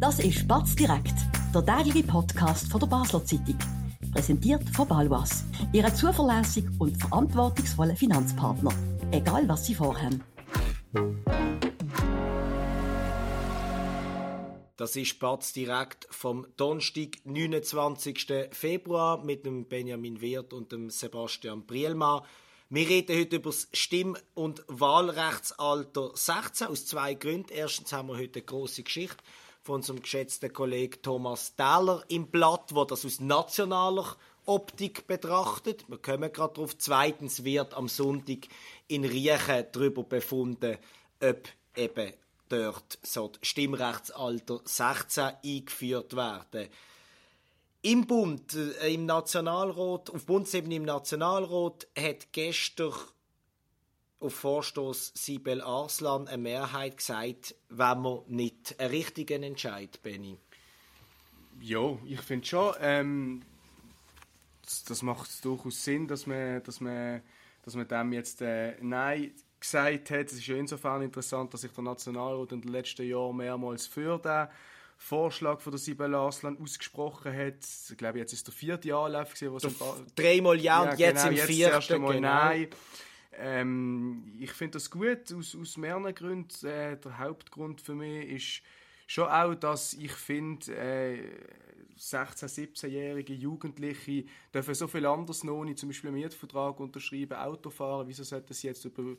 Das ist Batz direkt, der tägliche Podcast von der Basler Zeitung. Präsentiert von Balwas, Ihrem zuverlässigen und verantwortungsvollen Finanzpartner. Egal was Sie vorhaben. Das ist Batz direkt vom Donnerstag, 29. Februar mit dem Benjamin Wirth und dem Sebastian Brielmann. Wir reden heute über das Stimm- und Wahlrechtsalter 16 aus zwei Gründen. Erstens haben wir heute eine große Geschichte von unserem geschätzten Kollegen Thomas Thaler im Blatt, wo das aus nationaler Optik betrachtet. Wir kommen gerade darauf. Zweitens wird am Sonntag in Riechen darüber befunden, ob eben dort so das Stimmrechtsalter 16 eingeführt werden. Im Bund, äh, im Nationalrat, auf Bundesebene im Nationalrat hat gestern auf Vorstoß Sibel Arslan eine Mehrheit gesagt, wenn man nicht einen richtigen Entscheid, Benny. Ja, ich finde schon, ähm, das, das, macht durchaus Sinn, dass man, dass man, dass man dem jetzt äh, Nein gesagt hat. Es ist ja insofern interessant, dass sich der Nationalrat in den letzten Jahren mehrmals für den Vorschlag von der Sibel Arslan ausgesprochen hat. Ich glaube, jetzt ist der vierte Anlauf gewesen, wo dreimal ja, und jetzt genau, im jetzt vierten. Das erste Mal genau. Nein. Ähm, ich finde das gut, aus, aus mehreren Gründen. Äh, der Hauptgrund für mich ist schon auch, dass ich finde, äh, 16-, 17-jährige Jugendliche dürfen so viel anders noch nicht, zum Beispiel einen Mietvertrag unterschreiben, Auto fahren. Wieso sollte sie jetzt über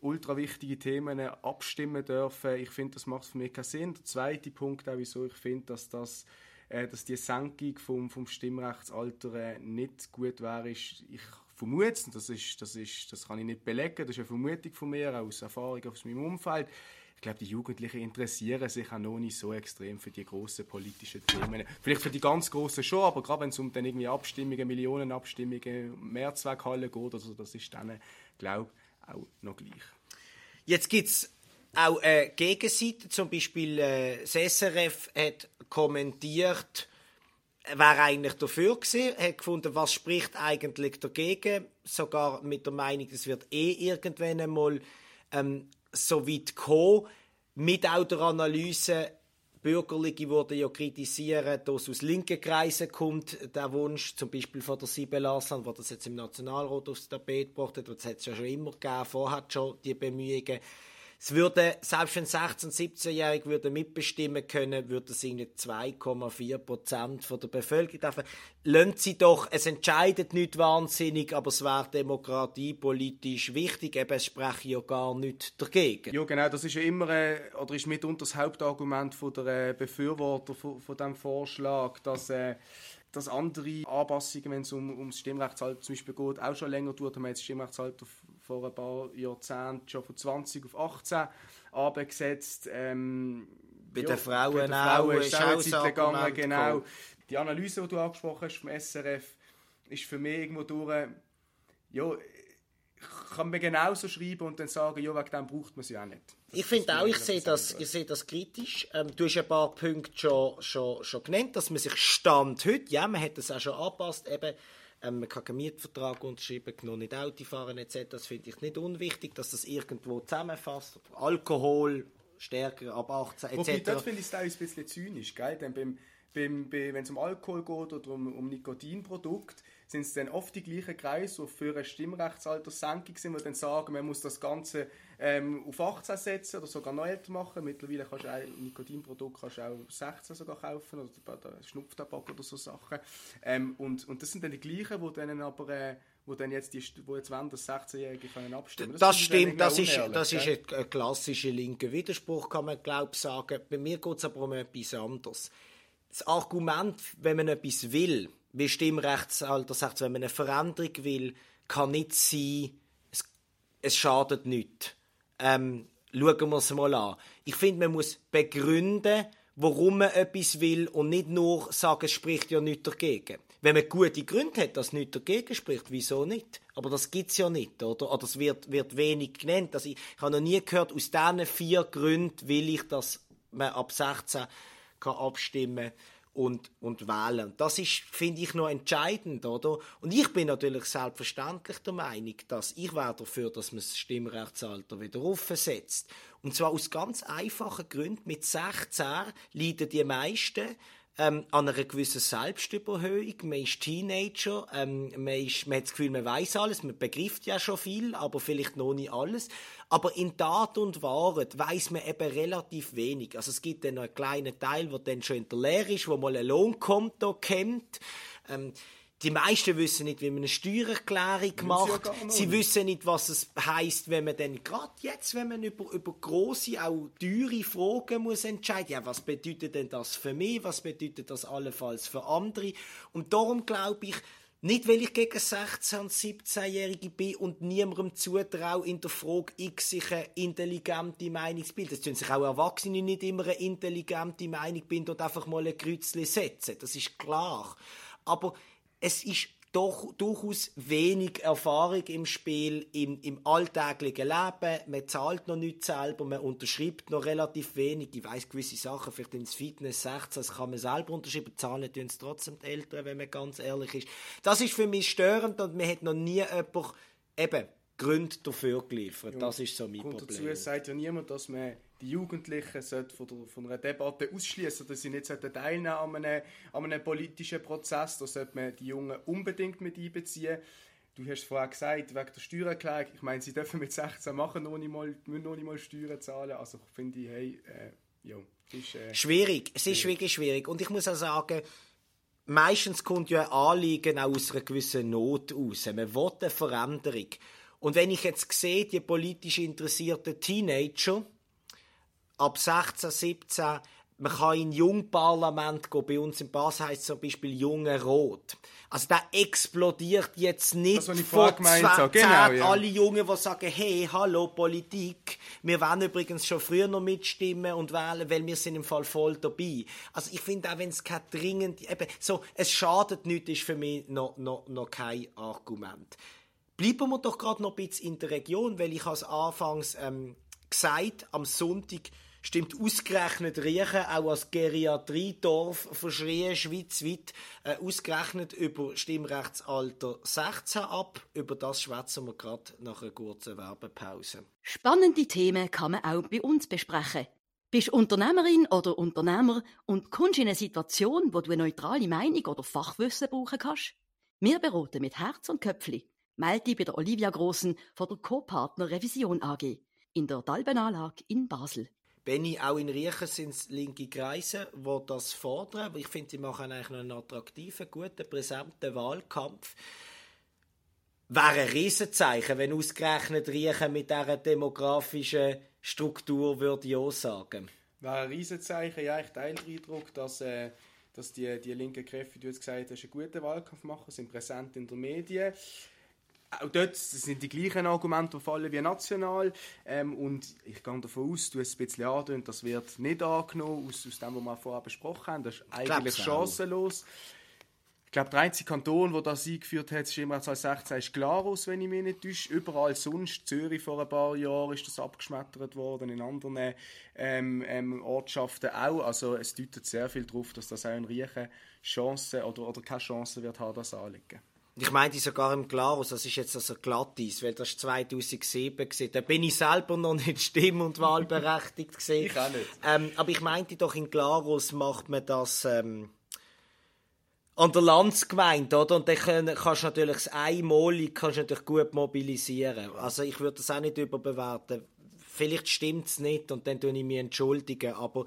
ultra wichtige Themen abstimmen dürfen? Ich finde, das macht für mich keinen Sinn. Der zweite Punkt, auch wieso ich finde, dass das äh, dass die Senkung vom, vom Stimmrechtsalter äh, nicht gut wäre, ist, ich vermute, das, ist, das, ist, das kann ich nicht belegen, das ist eine Vermutung von mir, aus Erfahrung aus meinem Umfeld. Ich glaube, die Jugendlichen interessieren sich auch noch nicht so extrem für die grossen politischen Themen. Vielleicht für die ganz grossen schon, aber gerade wenn es um dann irgendwie Abstimmungen, Millionenabstimmungen, Mehrzweckhallen geht, also das ist dann, glaube ich, auch noch gleich. Jetzt gibt es auch eine Gegenseite, zum Beispiel äh, SRF hat kommentiert, wäre eigentlich dafür gewesen, hat gefunden, was spricht eigentlich dagegen, sogar mit der Meinung, es wird eh irgendwann einmal ähm, so weit kommen, mit auch der Analyse, Bürgerliche wurden ja kritisieren, dass aus linken Kreisen kommt der Wunsch, zum Beispiel von der Sibel Arslan, der das jetzt im Nationalrat aufs Tapet gebracht hat, das hat es ja schon immer gegeben, vorher schon die Bemühungen, es würde, selbst wenn 16-, 17-Jährige würde mitbestimmen können, würde es irgendwie 2,4 Prozent der Bevölkerung treffen. Lassen Sie doch, es entscheidet nicht wahnsinnig, aber es wäre demokratiepolitisch wichtig, eben, es spreche ja gar nicht dagegen. Ja, genau, das ist ja immer, äh, oder ist mitunter das Hauptargument von der äh, Befürworter von, von diesem Vorschlag, dass äh, dass andere Anpassungen, wenn es um, ums Stimmrechtsalter zum Beispiel geht, auch schon länger dauert. Wir haben jetzt das Stimmrechtsalter vor ein paar Jahrzehnten schon von 20 auf 18 abgesetzt. Ähm, bei ja, den Frauen, bei den Frauen auch, ist auch Zeit gegangen, genau. Die Analyse, die du angesprochen hast vom SRF, ist für mich irgendwo durch, ja, kann man genauso schreiben und dann sagen, ja, wegen dem braucht man sie auch nicht. Das ich finde auch, ich sehe das, ich sehe das kritisch. Ähm, du hast ein paar Punkte schon, schon, schon genannt, dass man sich Stand heute, ja, man hat das auch schon angepasst, eben, ähm, man kann keinen Mietvertrag unterschreiben, noch nicht Auto fahren etc. Das finde ich nicht unwichtig, dass das irgendwo zusammenfasst. Alkohol, stärker ab 18 etc. Wobei, dort finde ich es ein bisschen zynisch, gell? Denn beim, beim, bei, wenn es um Alkohol geht oder um, um Nikotinprodukte, sind es dann oft die gleichen Kreise, die für eine Stimmrechtsaltersenkung sind, die dann sagen, man muss das Ganze ähm, auf 18 setzen oder sogar noch älter machen. Mittlerweile kannst du auch kannst du auch 16 sogar kaufen oder Schnupftabak oder so Sachen. Ähm, und, und das sind dann die gleichen, die dann aber äh, wo dann jetzt die, wo jetzt wollen, dass 16-Jährige können abstimmen. Das, das stimmt, das ist, das ist ein, ein klassischer linker Widerspruch, kann man glaube sagen. Bei mir geht es aber um etwas anderes. Das Argument, wenn man etwas will, wie Stimmrechtsalter sagt, wenn man eine Veränderung will, kann nicht sein, es, es schadet nicht. Ähm, schauen wir es mal an. Ich finde, man muss begründen, warum man etwas will und nicht nur sagen, es spricht ja nichts dagegen. Wenn man gute Gründe hat, dass nichts dagegen spricht, wieso nicht? Aber das gibt es ja nicht, oder? Oder es wird, wird wenig genannt. Also ich, ich habe noch nie gehört, aus diesen vier Gründen will ich, dass man ab 16 kann abstimmen und, und wählen. Das ist, finde ich, noch entscheidend, oder? Und ich bin natürlich selbstverständlich der Meinung, dass ich wäre dafür, dass man das Stimmrechtsalter wieder aufsetzt. Und zwar aus ganz einfachen Gründen. Mit 16 leiden die meisten ähm, an einer gewissen Selbstüberhöhung. Man ist Teenager, ähm, man, ist, man hat das Gefühl, man weiß alles, man begreift ja schon viel, aber vielleicht noch nicht alles. Aber in Tat und Wahrheit weiß man eben relativ wenig. Also es gibt dann noch einen kleinen Teil, der dann schon in der Lehre ist, wo mal ein Lohnkonto kennt. Ähm, die meisten wissen nicht, wie man eine Steuererklärung macht. Ja Sie wissen nicht, was es heißt, wenn man dann gerade jetzt, wenn man über, über große, auch teure Fragen muss entscheiden, ja, was bedeutet denn das für mich, was bedeutet das allenfalls für andere? Und darum glaube ich, nicht, weil ich gegen 16- und 17-Jährige bin und niemandem zutraue, in der Frage X sich eine intelligente Meinung zu bilden. Es tun sich auch Erwachsene nicht immer eine intelligente Meinung bilden und einfach mal ein Kreuzchen setzen. Das ist klar. Aber es ist doch durchaus wenig Erfahrung im Spiel, im, im alltäglichen Leben. Man zahlt noch nicht selber, man unterschreibt noch relativ wenig. Ich weiß gewisse Sachen, vielleicht ins Fitness 16, das kann man selber unterschreiben, zahlen tun es trotzdem die Eltern, wenn man ganz ehrlich ist. Das ist für mich störend und man hat noch nie jemand, eben, Gründe dafür geliefert. Ja, das ist so mein Problem. Dazu sagt ja niemand, dass man die Jugendlichen von, der, von einer Debatte ausschließen, dass sie nicht teilnehmen an einem, an einem politischen Prozess. Da sollte man die Jungen unbedingt mit einbeziehen. Du hast vorher gesagt, wegen der Steuererklärung, ich meine, sie dürfen mit 16 machen, noch nicht mal, müssen noch nicht mal Steuern zahlen. Also finde ich, hey, äh, ja, ist, äh, schwierig. Es ist wirklich schwierig. Und ich muss auch sagen, meistens kommt ja ein Anliegen auch aus einer gewissen Not aus. Man will eine Veränderung. Und wenn ich jetzt sehe, die politisch interessierten Teenager, ab 16, 17, man kann in Jungparlament gehen, bei uns in Basel heisst es zum Beispiel Junge Rot. Also der explodiert jetzt nicht das, von zwei, genau, ja. alle Jungen, die sagen, hey, hallo Politik, wir wollen übrigens schon früher noch mitstimmen und wählen, weil wir sind im Fall voll dabei. Also ich finde auch, wenn es kein dringend, eben, so, es schadet nicht, ist für mich noch, noch, noch kein Argument. Bleiben wir doch gerade noch ein bisschen in der Region, weil ich als anfangs ähm, gesagt, am Sonntag stimmt ausgerechnet Riechen auch als Geriatriedorf verschrien schweizweit äh, ausgerechnet über Stimmrechtsalter 16 ab. Über das schwätzen wir gerade nach einer kurzen Werbepause. Spannende Themen kann man auch bei uns besprechen. Bist Unternehmerin oder Unternehmer und kommst in eine Situation, wo du eine neutrale Meinung oder Fachwissen brauchen kannst? Wir beraten mit Herz und Köpfli. Melde dich bei der Olivia Grossen von der Co-Partner Revision AG in der Dalbenanlage in Basel. Benny, auch in Riechen sind es linke Kreise, die das fordern. Aber ich finde, sie machen eigentlich einen attraktiven, guten, präsenten Wahlkampf. Wäre ein Riesenzeichen, wenn ausgerechnet Riechen mit dieser demografischen Struktur würde auch sagen. Wäre ein Riesenzeichen, ja, ich teile den Eindruck, dass, äh, dass die, die linken Kräfte, wie du jetzt gesagt hast, einen guten Wahlkampf machen, sind präsent in den Medien auch dort sind die gleichen Argumente fallen wie national. Ähm, und ich gehe davon aus, du hast es ein bisschen angedeutet, das wird nicht angenommen, aus, aus dem, was wir vorher besprochen haben. Das ist eigentlich chancenlos. Ich glaube, der einzige Kanton, der das eingeführt hat, ist immer 2016, ist Glarus, wenn ich mich nicht täusche. Überall sonst, Zürich vor ein paar Jahren, ist das abgeschmettert worden, in anderen ähm, ähm, Ortschaften auch. Also es deutet sehr viel darauf, dass das auch in Riechen Chancen oder, oder keine Chance wird haben, das anlegen. Ich meinte sogar im Glarus, das ist jetzt also Glattis, weil das 2007 war. Da bin ich selber noch nicht stimm- und wahlberechtigt gesehen. ich auch nicht. Ähm, aber ich meinte doch, in Glarus macht man das ähm, an der Landsgemeinde, oder? Und dann kannst du natürlich das einmalig kannst du natürlich gut mobilisieren. Also ich würde das auch nicht überbewerten. Vielleicht stimmt es nicht und dann tue ich mich entschuldigen, aber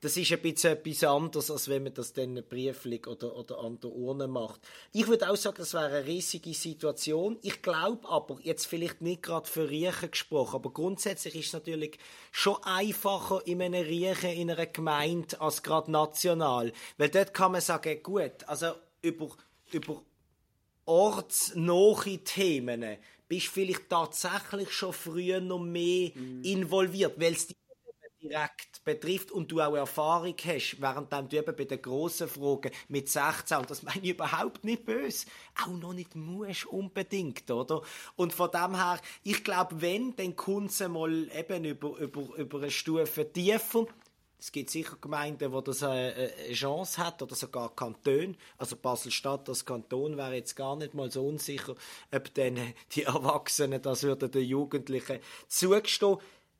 das ist ein bisschen etwas anderes, als wenn man das dann brieflich oder, oder an der Urne macht. Ich würde auch sagen, das wäre eine riesige Situation. Ich glaube aber, jetzt vielleicht nicht gerade für Riechen gesprochen, aber grundsätzlich ist es natürlich schon einfacher in einem Riechen, in einer Gemeinde, als gerade national. Weil dort kann man sagen, gut, also über, über ortsnahe Themen bist du vielleicht tatsächlich schon früher noch mehr mm. involviert, weil es direkt betrifft und du auch Erfahrung hast, während du eben bei den grossen Fragen mit 16, und das meine ich überhaupt nicht böse, auch noch nicht musst unbedingt, oder? Und von dem her, ich glaube, wenn, dann kommt es mal eben über, über, über eine Stufe tiefer, Es gibt sicher Gemeinden, wo das eine, eine Chance hat oder sogar Kantone. Also Basel-Stadt als Kanton wäre jetzt gar nicht mal so unsicher, ob dann die Erwachsenen das würden den Jugendlichen zugestehen.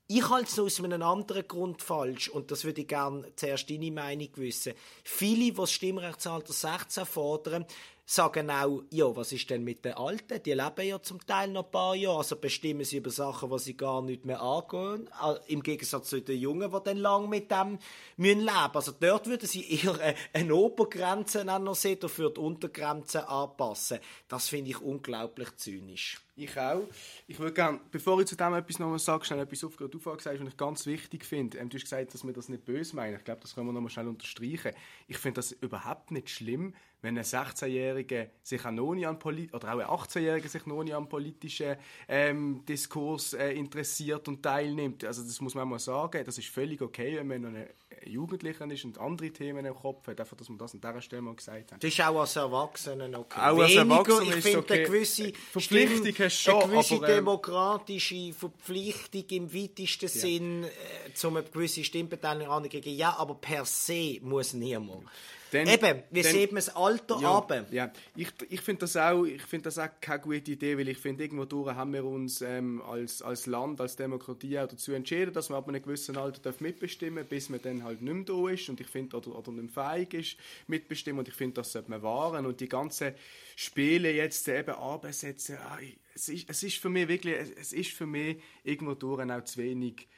Ich halte es aus einem anderen Grund falsch und das würde ich gerne zuerst deine Meinung wissen. Viele, die das Stimmrechtsalter 16 fordern, sagen auch, ja, was ist denn mit den Alten? Die leben ja zum Teil noch ein paar Jahre, also bestimmen sie über Sachen, die sie gar nicht mehr angehen. Im Gegensatz zu den Jungen, die dann lang mit dem müssen leben Also dort würden sie eher eine Obergrenze noch sehen, dafür die Untergrenze anpassen. Das finde ich unglaublich zynisch. Ich auch. Ich würde gerne, bevor ich zu dem etwas noch sage, schnell etwas auf, du vorhin gesagt was ich ganz wichtig finde. Ähm, du hast gesagt, dass wir das nicht böse meinen. Ich glaube, das können wir noch mal schnell unterstreichen. Ich finde das überhaupt nicht schlimm, wenn ein 16-Jähriger sich auch noch nicht an Polit oder auch ein 18-Jähriger sich noch nicht an politischen ähm, Diskurs äh, interessiert und teilnimmt. Also das muss man mal sagen. Das ist völlig okay, wenn man noch ein Jugendlicher ist und andere Themen im Kopf hat. Einfach, dass man das an dieser Stelle mal gesagt hat. Das ist auch als Erwachsenen okay. Auch als Erwachsener ich finde okay. eine gewisse, Verpflichtung Schon, eine gewisse aber, ähm, demokratische Verpflichtung im weitesten Sinn, äh, zum eine gewisse Stimmbeteiligung anzugeben. Ja, aber per se muss niemand. Dann- Eben, wie dann- sieht man das Alter Ja, ab? ja. ich, ich finde das, auch- ich find das auch keine gute Idee, weil ich finde, irgendwo durch haben wir uns ähm, als, als Land, als Demokratie auch dazu entschieden, dass man ab einem gewissen Alter darf mitbestimmen darf, bis man dann halt nicht mehr da ist und ich finde, oder, oder nicht fähig ist, mitbestimmen und ich finde, das sollte man wahren und die ganzen Spiele jetzt eben absetzen, ah, ich- es ist, es ist für mich wirklich, es- es ist für mich irgendwo durch auch zu wenig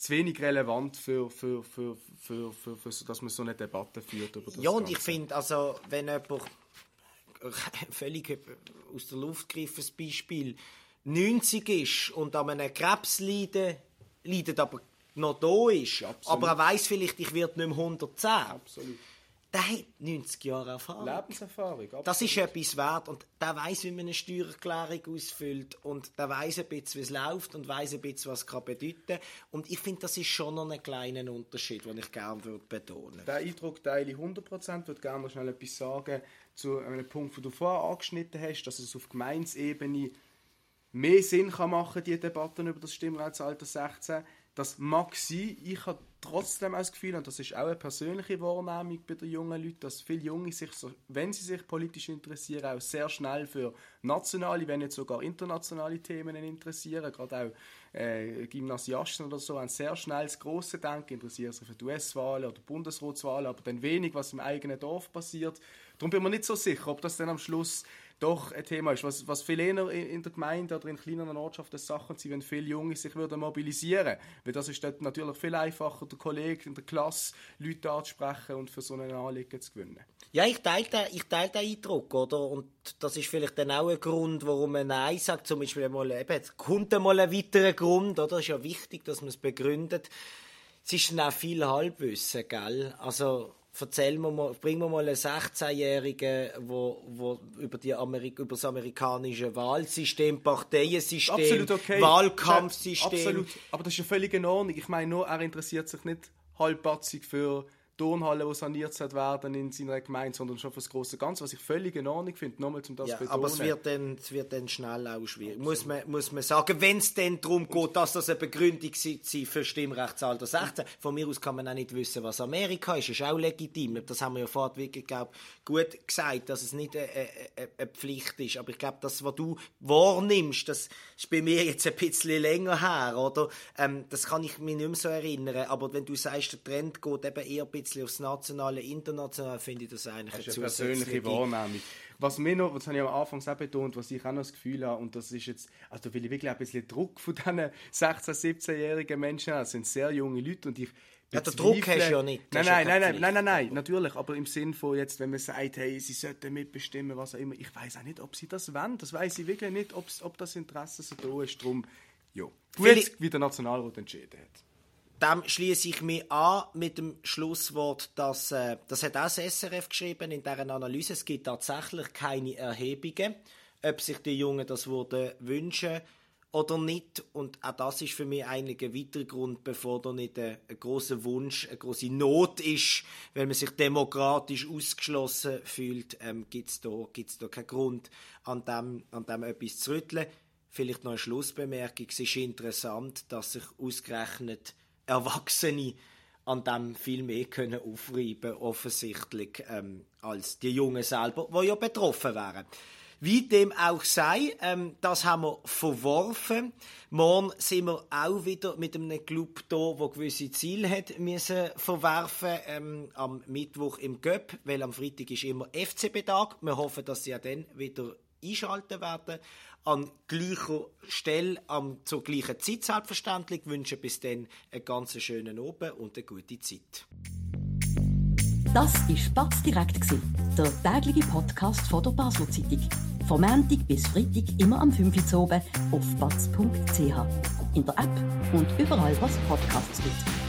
zu wenig relevant für, für, für, für, für, für, dass man so eine Debatte führt über das Ja, und ich Ganze. finde, also, wenn jemand völlig aus der Luft gegriffenes Beispiel 90 ist und an einem Krebs leidet, leidet aber noch da ist, aber er weiß vielleicht, ich werde nicht mehr 110, Absolut. Der hat 90 Jahre Erfahrung. Lebenserfahrung. Das ist etwas wert und der weiß, wie man eine Steuererklärung ausfüllt und der weiß ein bisschen, wie es läuft und weiß ein bisschen, was es kann bedeuten Und ich finde, das ist schon noch ein kleiner Unterschied, den ich gerne würde betonen. Den Eindruck teile ich 100%. Ich würde gerne noch schnell etwas sagen zu einem Punkt, den du vorher angeschnitten hast, dass es auf Gemeinsebene mehr Sinn kann machen, die Debatten über das Stimmrechtsalter 16. Das mag sein. Ich habe trotzdem auch das Gefühl, und das ist auch eine persönliche Wahrnehmung bei den jungen Leuten, dass viele Junge sich, wenn sie sich politisch interessieren, auch sehr schnell für nationale, wenn nicht sogar internationale Themen interessieren. Gerade auch äh, Gymnasiasten oder so haben sehr schnell das grosse Denken, interessieren sich für die US-Wahlen oder Bundesratswahlen, aber dann wenig, was im eigenen Dorf passiert. Darum bin ich mir nicht so sicher, ob das dann am Schluss doch ein Thema ist. Was, was viel eher in der Gemeinde oder in kleineren Ortschaften Sachen sind, wenn viele Junge sich würden mobilisieren Weil das ist dort natürlich viel einfacher, der Kollege in der Klasse Leute anzusprechen und für so einen Anliegen zu gewinnen. Ja, ich teile den, ich teile den Eindruck, oder? Und das ist vielleicht dann auch ein Grund, warum man Nein sagt. Zum Beispiel mal, eben, jetzt kommt mal ein weiterer Grund, oder? Es ist ja wichtig, dass man es begründet. Es ist dann auch viel Halbwissen, gell? Also, erzähl mir mal, bring mir mal einen 16-Jährigen, wo, wo über, die Amerik über das amerikanische Wahlsystem, Parteiensystem, okay. Wahlkampfsystem. Absolut. Aber das ist ja völlig in Ordnung. Ich meine nur, er interessiert sich nicht halbpatzig für Turnhallen, die saniert werden in seiner Gemeinde, sondern schon für das große Ganze, was ich völlig in Ordnung finde. Nochmal, um das Ja, betonen. aber es wird, dann, es wird dann schnell auch schwierig. Muss man, muss man sagen, wenn es dann darum geht, dass das eine Begründung sei für Stimmrechtsalter 16. Von mir aus kann man auch nicht wissen, was Amerika ist. Ist auch legitim. Das haben wir ja vorhin wirklich, glaub, gut gesagt, dass es nicht eine, eine, eine Pflicht ist. Aber ich glaube, das, was du wahrnimmst, das ist bei mir jetzt ein bisschen länger her, oder? Ähm, das kann ich mich nicht mehr so erinnern. Aber wenn du sagst, der Trend geht eben eher ein bisschen aufs Nationale, Internationale, finde ich das eigentlich Das ist eine eine persönliche Wahrnehmung. Was mir noch, das habe ich am Anfang auch betont, was ich auch noch das Gefühl habe, und das ist jetzt, also da will ich wirklich ein bisschen Druck von diesen 16-, 17-jährigen Menschen haben. Das sind sehr junge Leute und ich Ja, den Druck hast du ja nicht. Nein, nein, nein, nein, nein, nein, natürlich, aber im Sinn von jetzt, wenn man sagt, hey, sie sollten mitbestimmen, was auch immer, ich weiß auch nicht, ob sie das wollen, das weiß ich wirklich nicht, ob das Interesse so da ist, drum, ja. Gut, wie der Nationalrat entschieden hat. Dem schließe ich mich an mit dem Schlusswort, dass äh, das hat auch das SRF geschrieben in deren Analyse. Es gibt tatsächlich keine Erhebungen, ob sich die Jungen das würden wünschen oder nicht. Und auch das ist für mich eigentlich ein weiterer Grund, bevor da nicht ein, ein großer Wunsch, eine große Not ist, weil man sich demokratisch ausgeschlossen fühlt, ähm, gibt es da, gibt's da keinen Grund, an dem, an dem etwas zu rütteln. Vielleicht noch eine Schlussbemerkung. Es ist interessant, dass sich ausgerechnet Erwachsene an dem viel mehr können aufreiben offensichtlich ähm, als die Jungen selber, die ja betroffen wären. Wie dem auch sei, ähm, das haben wir verworfen. Morgen sind wir auch wieder mit einem Club da, wo gewisse Ziele hat müssen verwerfen ähm, am Mittwoch im Göpp, weil am Freitag ist immer FCB-Tag. Wir hoffen, dass sie ja dann wieder einschalten werden. An gleicher Stelle, am, zur gleichen Zeit selbstverständlich. Ich wünsche bis dann einen ganz schönen Abend und eine gute Zeit. Das war Spatz direkt, der tägliche Podcast von der Basel Zeitung. Von Montag bis Freitag immer am 5 Uhr oben auf batz.ch. In der App und überall, was Podcasts gibt.